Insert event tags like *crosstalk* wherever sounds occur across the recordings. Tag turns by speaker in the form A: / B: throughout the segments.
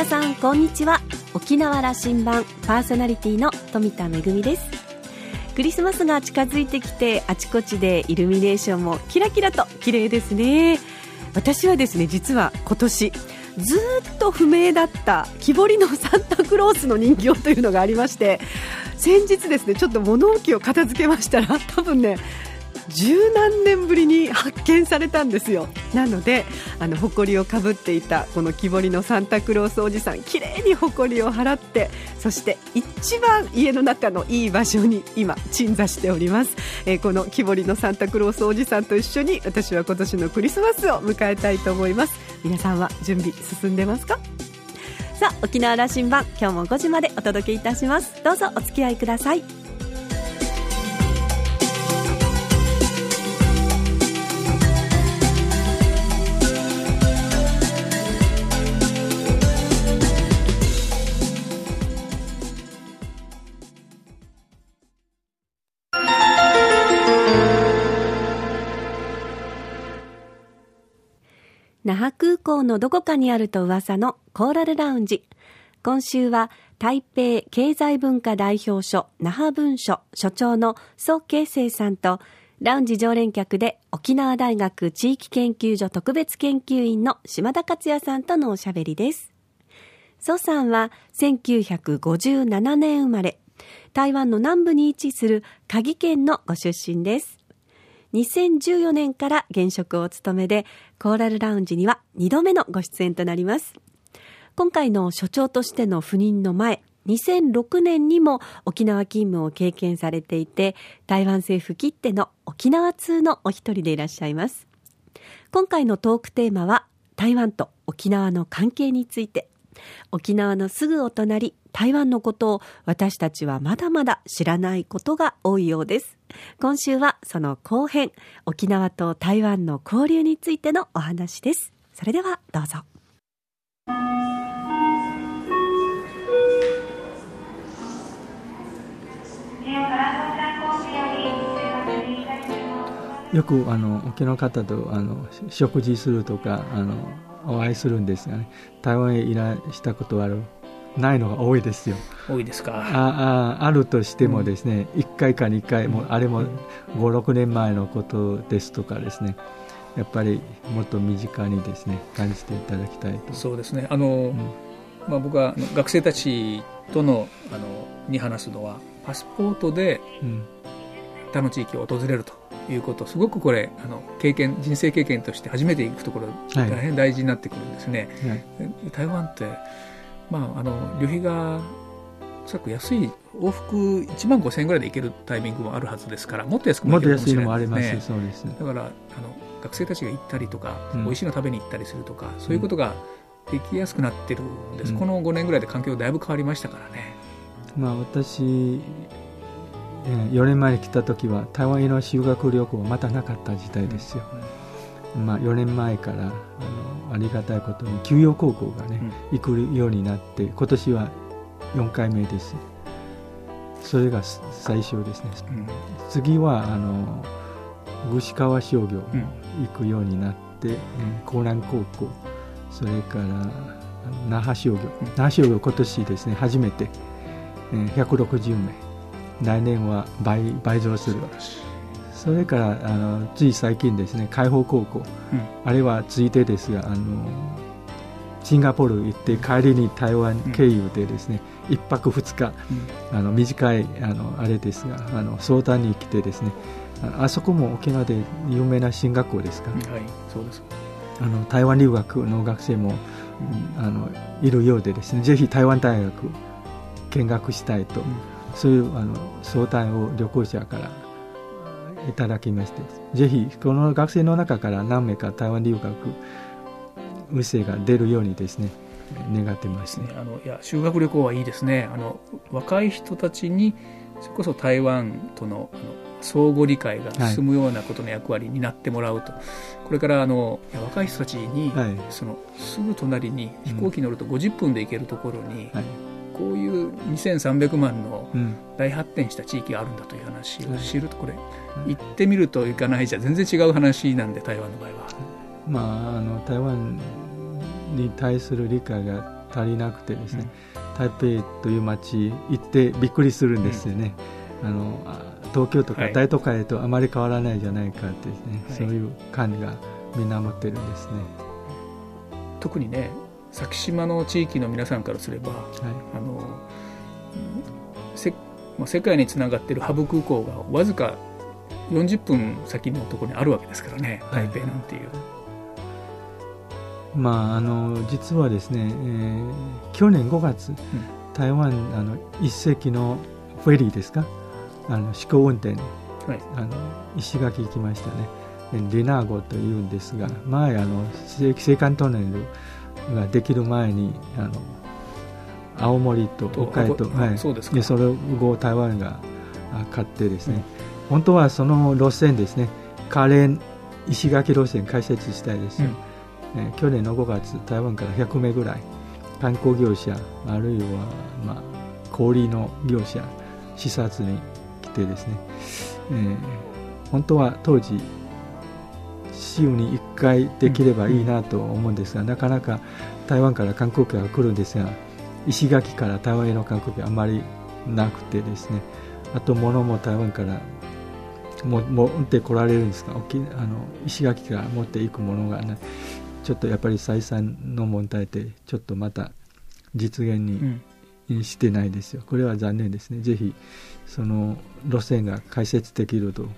A: 皆さんこんにちは。沖縄羅針盤パーソナリティの富田恵です。クリスマスが近づいてきてあちこちでイルミネーションもキラキラと綺麗ですね。私はですね実は今年ずっと不明だった木彫りのサンタクロースの人形というのがありまして先日ですねちょっと物置を片付けましたら多分ね十何年ぶりに発見されたんですよ。なのであの埃をかぶっていたこの木彫りのサンタクロースおじさん綺麗に埃を払ってそして一番家の中のいい場所に今鎮座しております、えー、この木彫りのサンタクロースおじさんと一緒に私は今年のクリスマスを迎えたいと思います。皆さんは準備進んでますか？さあ沖縄羅針盤今日も5時までお届けいたします。どうぞお付き合いください。那覇空港のどこかにあると噂のコーラルラウンジ。今週は台北経済文化代表所那覇文書所長の蘇慶生さんとラウンジ常連客で沖縄大学地域研究所特別研究員の島田克也さんとのおしゃべりです。蘇さんは1957年生まれ、台湾の南部に位置する鍵県のご出身です。2014年から現職を務めで、コーラルラウンジには2度目のご出演となります。今回の所長としての赴任の前、2006年にも沖縄勤務を経験されていて、台湾政府きっての沖縄通のお一人でいらっしゃいます。今回のトークテーマは、台湾と沖縄の関係について、沖縄のすぐお隣、台湾のことを私たちはまだまだ知らないことが多いようです。今週はその後編、沖縄と台湾の交流についてのお話です。それではどうぞ。
B: よくあの沖縄の方とあの食事するとかあのお会いするんですがね台湾へいらしたことはある？ないのが多いですよ。
C: 多いですか。
B: あああるとしてもですね、うん、1回か2回もあれも5、6年前のことですとかですね。やっぱりもっと身近にですね感じていただきたいと。
C: そうですね。あの、うん、まあ僕は学生たちとのあのに話すのはパスポートで他の地域を訪れると。いうことすごくこれあの経験人生経験として初めて行くところ大変大事になってくるんですね、はい、台湾ってまあ、あの旅費がおそらく安い往復1万5000円ぐらいで行けるタイミングもあるはずですからもっと安くも行けるかもしれない。ですね。そうです。だからあの学生たちが行ったりとか、うん、美味しいの食べに行ったりするとかそういうことができやすくなってるんです、うん、この5年ぐらいで環境だいぶ変わりましたからね、
B: まあ、私4年前に来た時は台湾への修学旅行はまたなかった時代ですよ、うん。まあ、4年前からあのありがたいことに休養高校がね、うん、行くようになって今年は4回目です。それが最初ですね、うん、次はあの串川商業行くようになって、うん、高南高校それから那覇商業、那覇商業今年ですね初めて。160名。来年は倍倍増するそれからあのつい最近ですね海邦高校、うん、あれはついてですがあのシンガポール行って帰りに台湾経由でですね、うん、1泊2日、うん、あの短いあのあれですがあの相談に来てですねあそこも沖縄で有名な進学校ですか、
C: はいそうです。
B: あの台湾留学の学生も、あのいるようでですねぜひ台湾大学見学したいと、そういうあの相談を旅行者からいただきましてぜひこの学生の中から何名か台湾留学無生が出るようにですね願ってますね。
C: あのいや修学旅行はいいですね。あの若い人たちにそれこそ台湾とのあの相互理解が進むようなことの役割になってもらうと、はい、これからあの若い人たちに、はい、そのすぐ隣に飛行機乗ると50分で行けるところに、はいこういう2300万の大発展した地域があるんだという話を知るとこれ、行ってみると行かないじゃ全然違う話なんで台湾の場合は。
B: まあ、あの台湾に対する理解が足りなくてですね、うん、台北という街行ってびっくりするんですよね、うん、あの東京とか大都会とあまり変わらないじゃないかってですね、はい、そういう感がみんな持ってるんですね。
C: 特にね先島の地域の皆さんからすれば、はい、あのせ世界につながっているハブ空港がわずか40分先のところにあるわけですからね台北なんていう。
B: まあ、あの実はですね、えー、去年5月、うん、台湾あの一隻のフェリーですか？あの試行運転、はい、あの石垣行きましたね。レナーゴというんですが、前あの青函トンネルができる前にあの青森と北海道、はい、そうですでそれを台湾が買ってですね、うん、本当はその路線ですね。カレン石垣路線開設したいですよ、うん、え去年の5月台湾から100名ぐらい観光業者あるいは、まあ、小売の業者視察にてですね、えー、本当は当時週に1回できればいいなと思うんですが、なかなか台湾から観光客が来るんですが石垣から台湾への観光客あまりなくてですねあと物も台湾からも持ってこられるんですが沖あの石垣から持っていくものがない。ちょっとやっぱり採算の問題でちょっとまた実現にしてないですよ、これは残念ですね。ぜひその路線が開設できると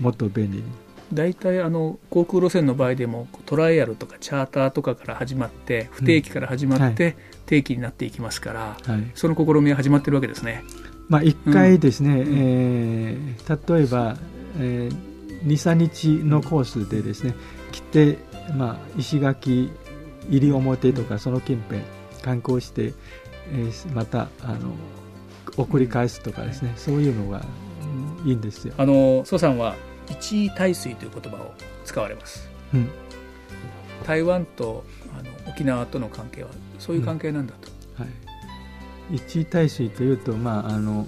B: もっと便利に
C: 大体あの航空路線の場合でもトライアルとかチャーターとかから始まって不定期から始まって定期になっていきますから、はい、その試みは始まってるわけですね。
B: まあ、1回ですね、うん、えー、例えば、えー、23日のコースでですね来て、まあ、石垣西表とかその近辺観光して、えー、またあの送り返すとかですね、そういうのがいいんですよ。
C: あの蘇さんは一位大水という言葉を使われます。うん、台湾とあの沖縄との関係はそういう関係なんだと。うん、はい。
B: 一位大水というとまああの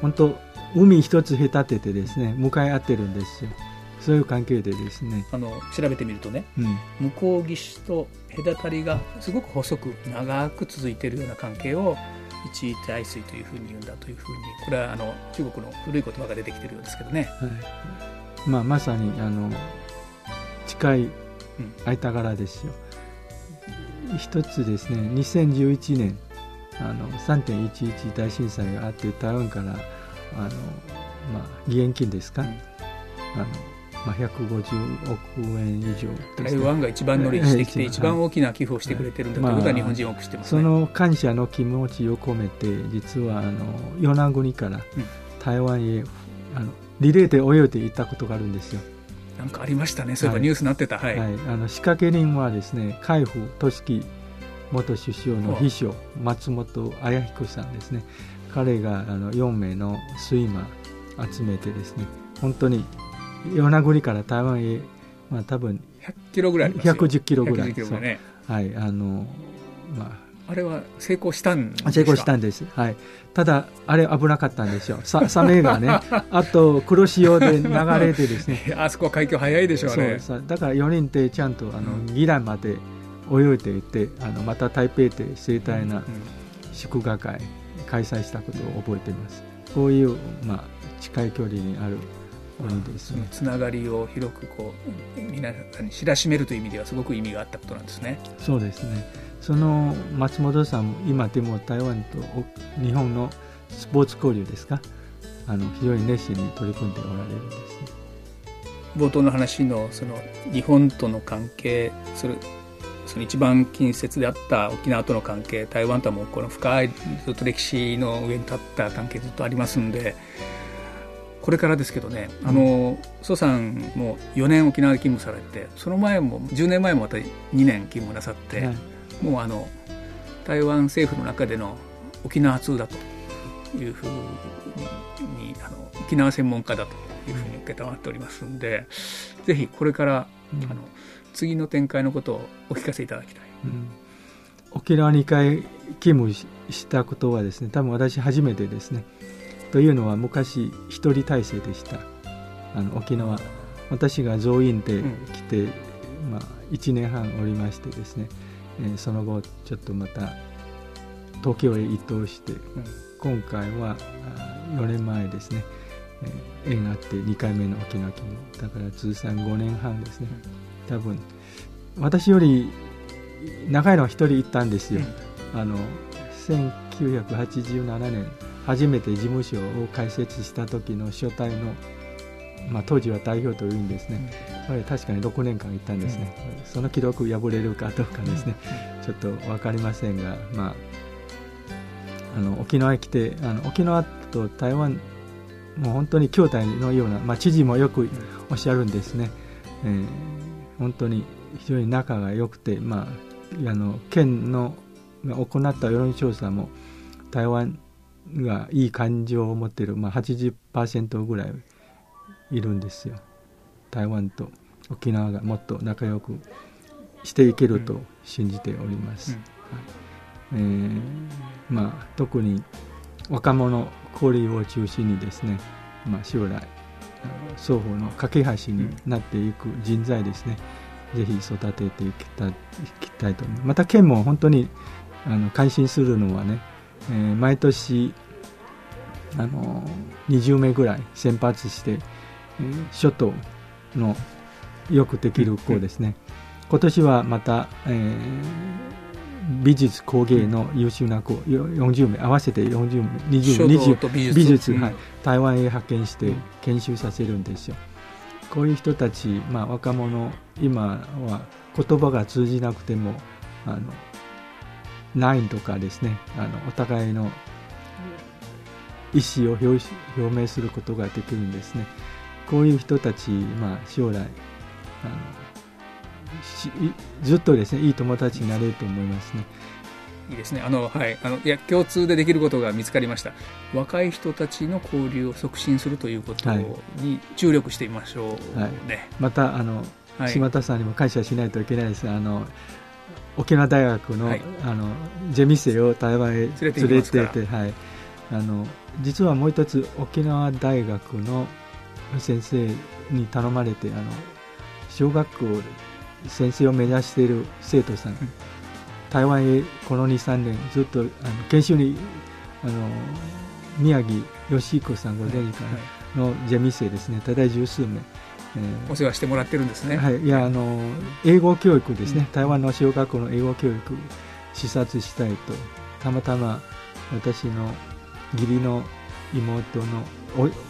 B: 本当海一つ隔ててですね向かい合ってるんですよ。そういう関係でですね
C: あの調べてみるとね、うん、向こう岸と隔たりがすごく細く長く続いているような関係を一位体水というふうに言うんだというふうにこれはあの中国の古い言葉が出てきてるようですけどね、はい。
B: まあ、まさにあの近い間柄ですよ、うん、一つですね2011年あの3.11大震災があって台湾からあの、まあ、義援金ですか、うん、あのまあ、150億円以上、
C: ね、台湾が一番乗りしてきて、一番大きな寄付をしてくれてるんだということは日本人多くしてます、
B: ね、その感謝の気持ちを込めて実はあの与那国から台湾へ、あのリレーで泳いで行ったことがあるんですよ。
C: なんかありましたね。そういえばニュースになってた、はい、はい、
B: あの仕掛け人はですね海部俊樹元首相の秘書松本綾彦さんですね。彼があの4名のスイマー集めてですね本当に与那国から台湾へ、まあ、多分
C: 100キロぐらいあり
B: ますよ。110キロぐらい、ね、はいあの
C: まあ。あれは成功したん
B: 成功したんです、はい、ただ、あれ危なかったんですよ、ササメがね、*laughs* あと黒潮で流れてですね。
C: あそこは海峡早いでしょうね
B: そう。だから4人でちゃんとあの、うん、ギラまで泳いでいてあのまた台北で盛大な祝賀会開催したことを覚えています。こういう、まあ、近い距離にある
C: そのつながりを広くこう皆さんに知らしめるという意味ではすごく意味があったことなんですね。
B: そうですね。その松本さんも今でも台湾と日本のスポーツ交流ですか？あの非常に熱心に取り組んでおられるんです、ね、
C: 冒頭の話のその日本との関係それその一番近接であった沖縄との関係台湾とはもうこの深いずっと歴史の上に立った関係ずっとありますんでこれからですけどね、あの蘇さんも4年沖縄で勤務されてその前も10年前もまた2年勤務なさって、はい、もうあの台湾政府の中での沖縄通だというふうにあの沖縄専門家だというふうに受け止まっておりますんでぜひこれから、うん、あの次の展開のことをお聞かせいただきたい。うん、
B: 沖縄2回勤務したことはですね多分私初めてですねというのは昔一人体制でした。あの沖縄。私が増員で来て、うん、まあ、1年半おりましてですねえー、その後ちょっとまた東京へ移動して、うん、今回は4年前ですね、えー、縁があって2回目の沖縄勤務。だから通算5年半ですね、多分私より長いのは1人行ったんですよ、うん、あの1987年初めて事務所を開設した時の初代の、まあ、当時は代表というんですね、うん、確かに6年間行ったんですね、うん、その記録破れるかどうかですね、ちょっと分かりませんが、まあ、あの沖縄へ来てあの沖縄と台湾もう本当に兄弟のような、まあ、知事もよくおっしゃるんですね、えー、本当に非常に仲が良くて、まあ、あの県の行った世論調査も台湾がいい感情を持っている、まあ80、ぐらいいるんですよ。台湾と沖縄がもっと仲良くしていけると信じております、うん。うん、えー、まあ、特に若者交流を中心にですね、まあ、将来双方の架け橋になっていく人材ですね、うん、ぜひ育てていきたいと思いますまた県も本当にあの感心するのはね、えー、毎年あの20名ぐらい先発して、えー、諸島のよくできる子ですね、今年はまた、えー、美術工芸の優秀な子40名合わせて40名20名20美術。美術、はい、台湾へ派遣して研修させるんですよ、こういう人たち、まあ、若者今は言葉が通じなくてもあの9とかですねあのお互いの意思を表明することができるんですね。こういう人たち、まあ、将来あのずっとですねいい友達になれると思いますね。
C: いいですね。あの、はい、あのいや共通でできることが見つかりました。若い人たちの交流を促進するということに注力してみましょうね、はい、
B: またあの、はい、島田さんにも感謝しないといけないです。あの沖縄大学のはい、あのゼミ生を台湾へ連れて行ってはい、あの実はもう一つ沖縄大学の先生に頼まれてあの小学校先生を目指している生徒さん、うん、台湾へこの23年ずっとあの研修にあの宮城義彦さんご存知かのゼミ生ですね。ただ十数名。
C: えー、お世話してもらってるんですね。
B: はい、いやあの英語教育ですね、うん、台湾の小学校の英語教育視察したいとたまたま私の義理の妹の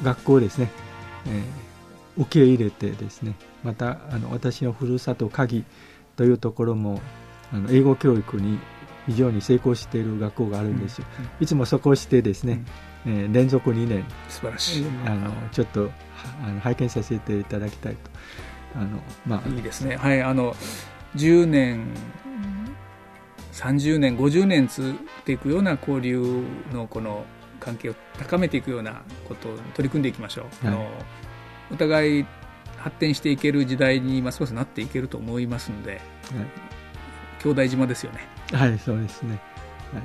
B: 学校ですね、えー、受け入れてですね。またあの私のふるさと鍵というところもあの英語教育に非常に成功している学校があるんですよ、うんうん、いつもそこをしてですね、うん、えー、連続2年。
C: 素晴らしい。
B: あのちょっとあの拝見させていただきたいと。あの、
C: まあ、いいですね。はいあの10年30年50年続いていくような交流のこの関係を高めていくようなことを取り組んでいきましょう、はい、あのお互い発展していける時代にますますなっていけると思いますので、はい、兄弟島ですよね。
B: はいそうですね、はい、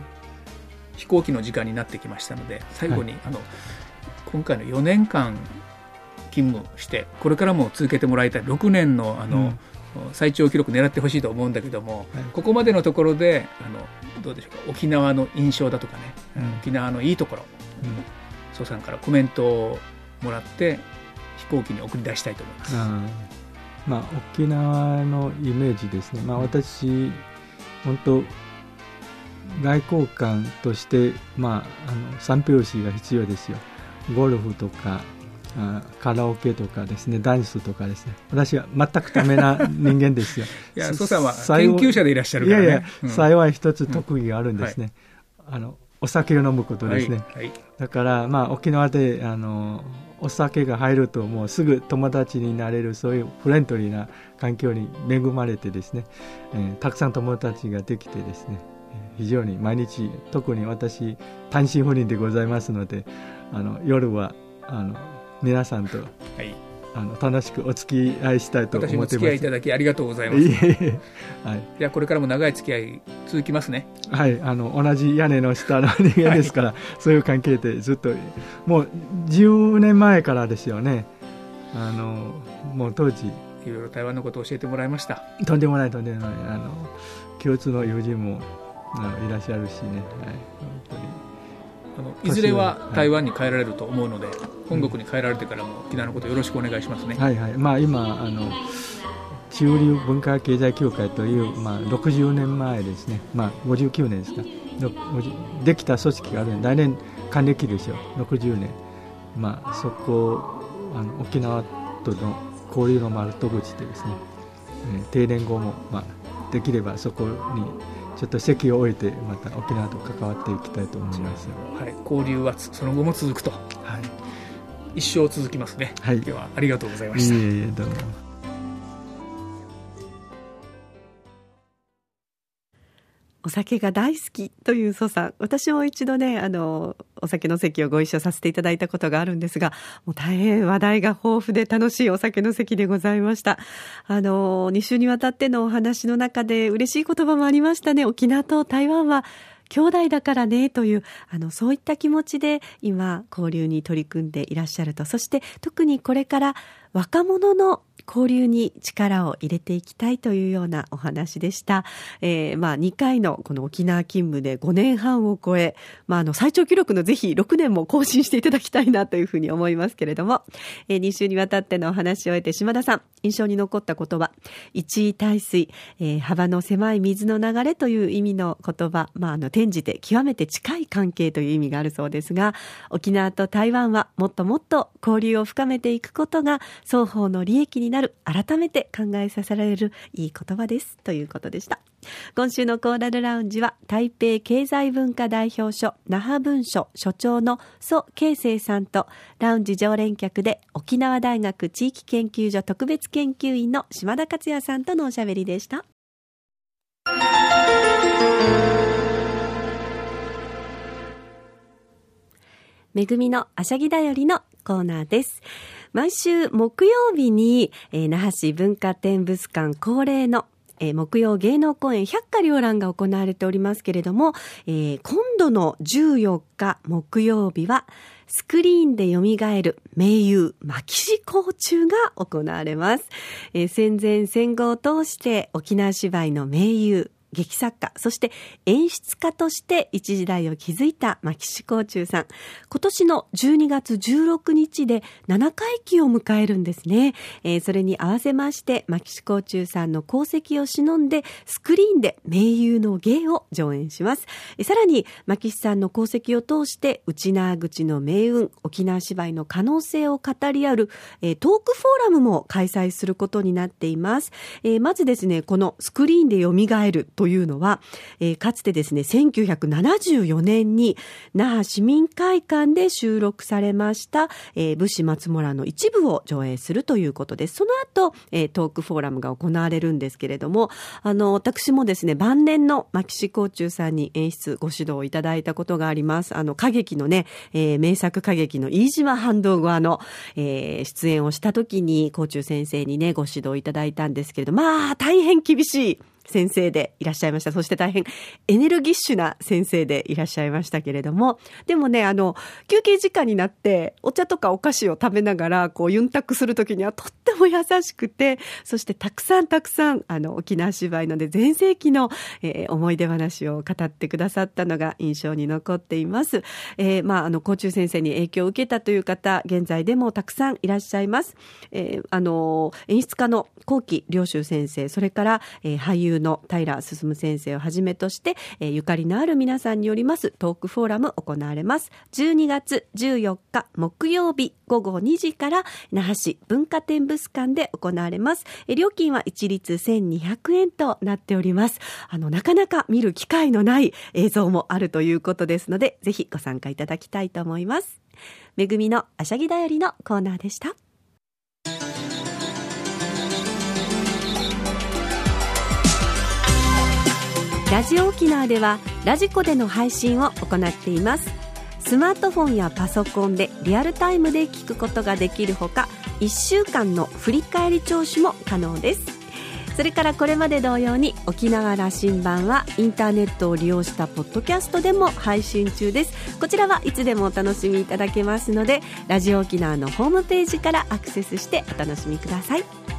C: 飛行機の時間になってきましたので最後に、はい、あの今回の4年間勤務してこれからも続けてもらいたい6年のあの、うん、最長記録狙ってほしいと思うんだけども、はい、ここまでのところであのどうでしょうか沖縄の印象だとかね、うん、沖縄のいいところ、うん、蘇さんからコメントをもらって飛行機に送り出したいと思います。
B: まあ、沖縄のイメージですね、まあ、私、本当外交官として、まあ、あの三拍子が必要ですよ。ゴルフとかカラオケとかですねダンスとかですね。私は全くダメな *laughs* 人間ですよ。
C: いや蘇さんは研究者でいらっしゃるから、ね、いやいや、
B: うん、幸い一つ特技があるんですね、うんはい、あのお酒を飲むことですね、はいはい、だからまあ沖縄であのお酒が入るともうすぐ友達になれるそういうフレンドリーな環境に恵まれてですね、えー、たくさん友達ができてですね非常に毎日特に私単身赴任でございますのであの夜はあの皆さんと、はい、あの楽しくお付き合いしたいと思ってます。付
C: き合いいただきありがとうございます、はい、じゃこれからも長い付き合い続きますね。
B: はい。あの同じ屋根の下の人間ですから、*laughs* はい、そういう関係でずっともう10年前からですよね。あのもう当時
C: いろいろ台湾のことを教えてもらいました。
B: とんでもないとんでもない。あの共通の友人もあのいらっしゃるしね、はい、本当に
C: あのいずれは台湾に帰られると思うので、はい、本国に帰られてからも沖縄のことよろしくお願いしますね。
B: はいはい。まあ、今あの中流文化経済協会という、まあ、60年前ですね、まあ、59年ですか。できた組織があるんで来年還暦ですよ60年、まあ、そこあの沖縄との交流の丸戸口でですね、えー、定年後も、まあ、できればそこにちょっと席を置いてまた沖縄と関わっていきたいと思います、
C: はい、交流はその後も続くと、はい、一生続きますね、はい、今日はありがとうございました。いえいえ
A: お酒が大好きという蘇さん。私も一度ね、あの、お酒の席をご一緒させていただいたことがあるんですが、もう大変話題が豊富で楽しいお酒の席でございました。あの、2週にわたってのお話の中で嬉しい言葉もありましたね。沖縄と台湾は兄弟だからねという、あの、そういった気持ちで今、交流に取り組んでいらっしゃると。そして特にこれから若者の交流に力を入れていきたいというようなお話でした。えー、まあ2回のこの沖縄勤務で5年半を超え、まああの最長記録のぜひ6年も更新していただきたいなというふうに思いますけれども、えー、2週にわたってのお話を終えて島田さん、印象に残った言葉、一位大水、えー、幅の狭い水の流れという意味の言葉、まああの転じて極めて近い関係という意味があるそうですが、沖縄と台湾はもっともっと交流を深めていくことが双方の利益になる改めて考えさせられるいい言葉です。ということでした。今週のコーラルラウンジは台北経済文化代表所那覇文書所長の蘇慶生さんとラウンジ常連客で沖縄大学地域研究所特別研究員の島田克也さんとのおしゃべりでした。めぐみのあしゃぎだよりのコーナーです。毎週木曜日に、えー、那覇市文化展物館恒例のえー、木曜芸能公演百花繚乱が行われておりますけれども、えー、今度の14日木曜日は、スクリーンで蘇る名優、牧師甲虫が行われます。えー、戦前戦後を通して沖縄芝居の名優、劇作家、そして演出家として一時代を築いた牧師甲虫さん。今年の12月16日で7回忌を迎えるんですね。えー、それに合わせまして、牧師甲虫さんの功績を忍んで、スクリーンで名優の芸を上演します。えー、さらに、牧師さんの功績を通して、内縄口の命運、沖縄芝居の可能性を語り合う、えー、トークフォーラムも開催することになっています。えー、まずですね、このスクリーンで蘇るというのは、えー、かつてですね、1974年に那覇市民会館で収録されました、えー、武士松村の一部を上映するということです。その後、えー、トークフォーラムが行われるんですけれども、あの、私もですね、晩年の牧師甲虫さんに演出ご指導いただいたことがあります。あの、歌劇のね、えー、名作歌劇の飯島反動側の、えー、出演をした時に、甲虫先生にね、ご指導いただいたんですけれど、まあ、大変厳しい先生でいらっしゃいました。そして大変エネルギッシュな先生でいらっしゃいましたけれども、でもね、あの、休憩時間になってお茶とかお菓子を食べながら、こう、ユンタクするときにはとっても優しくて、そしてたくさんたくさん、あの、沖縄芝居ので全盛期の、えー、思い出話を語ってくださったのが印象に残っています。えー、まあ、あの、甲虫先生に影響を受けたという方、現在でもたくさんいらっしゃいます。えー、あの、演出家の後期良州先生、それから、えー、俳優の平進先生をはじめとして、えー、ゆかりのある皆さんによりますトークフォーラム行われます。12月14日木曜日午後2時から那覇市文化展物館で行われます。えー、料金は一律1200円となっております。あの、なかなか見る機会のない映像もあるということですので、ぜひご参加いただきたいと思います。めぐみのあしゃぎだよりのコーナーでした。ラジオ沖縄ではラジコでの配信を行っています。スマートフォンやパソコンでリアルタイムで聞くことができるほか1週間の振り返り聴取も可能です。それからこれまで同様に沖縄羅針盤はインターネットを利用したポッドキャストでも配信中です。こちらはいつでもお楽しみいただけますのでラジオ沖縄のホームページからアクセスしてお楽しみください。